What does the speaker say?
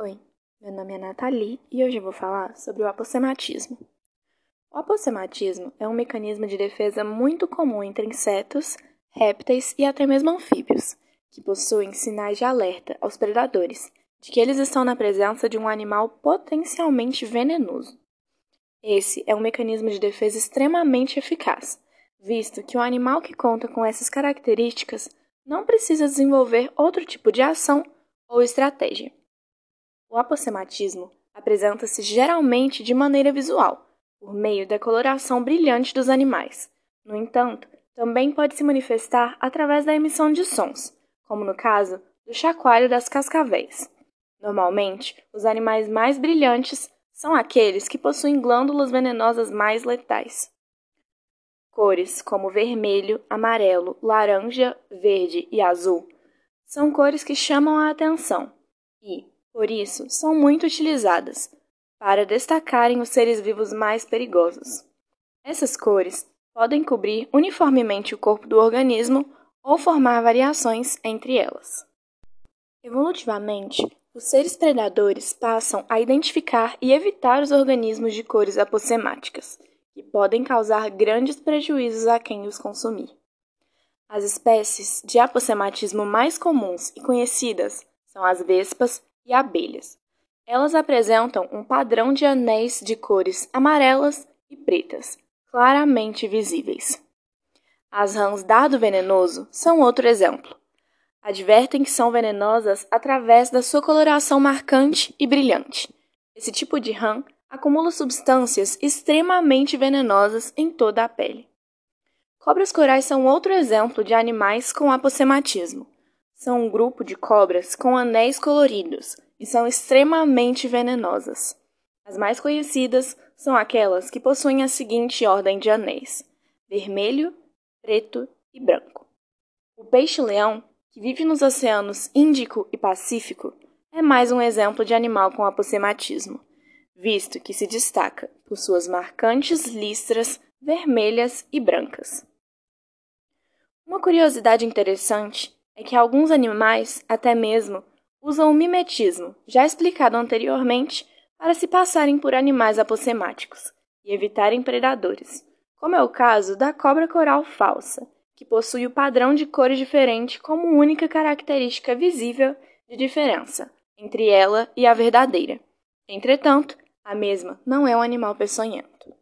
Oi, meu nome é Nathalie e hoje eu vou falar sobre o apossematismo. O apossematismo é um mecanismo de defesa muito comum entre insetos, répteis e até mesmo anfíbios, que possuem sinais de alerta aos predadores de que eles estão na presença de um animal potencialmente venenoso. Esse é um mecanismo de defesa extremamente eficaz, visto que o animal que conta com essas características não precisa desenvolver outro tipo de ação ou estratégia. O apossematismo apresenta-se geralmente de maneira visual, por meio da coloração brilhante dos animais. No entanto, também pode se manifestar através da emissão de sons, como no caso do chacoalho das cascavéis. Normalmente, os animais mais brilhantes são aqueles que possuem glândulas venenosas mais letais. Cores como vermelho, amarelo, laranja, verde e azul são cores que chamam a atenção e, por isso, são muito utilizadas para destacarem os seres vivos mais perigosos. Essas cores podem cobrir uniformemente o corpo do organismo ou formar variações entre elas. Evolutivamente, os seres predadores passam a identificar e evitar os organismos de cores apossemáticas, que podem causar grandes prejuízos a quem os consumir. As espécies de apossematismo mais comuns e conhecidas são as vespas e abelhas. Elas apresentam um padrão de anéis de cores amarelas e pretas, claramente visíveis. As rãs dardo venenoso são outro exemplo. Advertem que são venenosas através da sua coloração marcante e brilhante. Esse tipo de rã acumula substâncias extremamente venenosas em toda a pele. Cobras corais são outro exemplo de animais com apossematismo são um grupo de cobras com anéis coloridos e são extremamente venenosas. As mais conhecidas são aquelas que possuem a seguinte ordem de anéis: vermelho, preto e branco. O peixe-leão, que vive nos oceanos Índico e Pacífico, é mais um exemplo de animal com apossematismo, visto que se destaca por suas marcantes listras vermelhas e brancas. Uma curiosidade interessante é que alguns animais, até mesmo, usam o mimetismo, já explicado anteriormente, para se passarem por animais apossemáticos e evitarem predadores, como é o caso da cobra coral falsa, que possui o padrão de cores diferente como única característica visível de diferença entre ela e a verdadeira. Entretanto, a mesma não é um animal peçonhento.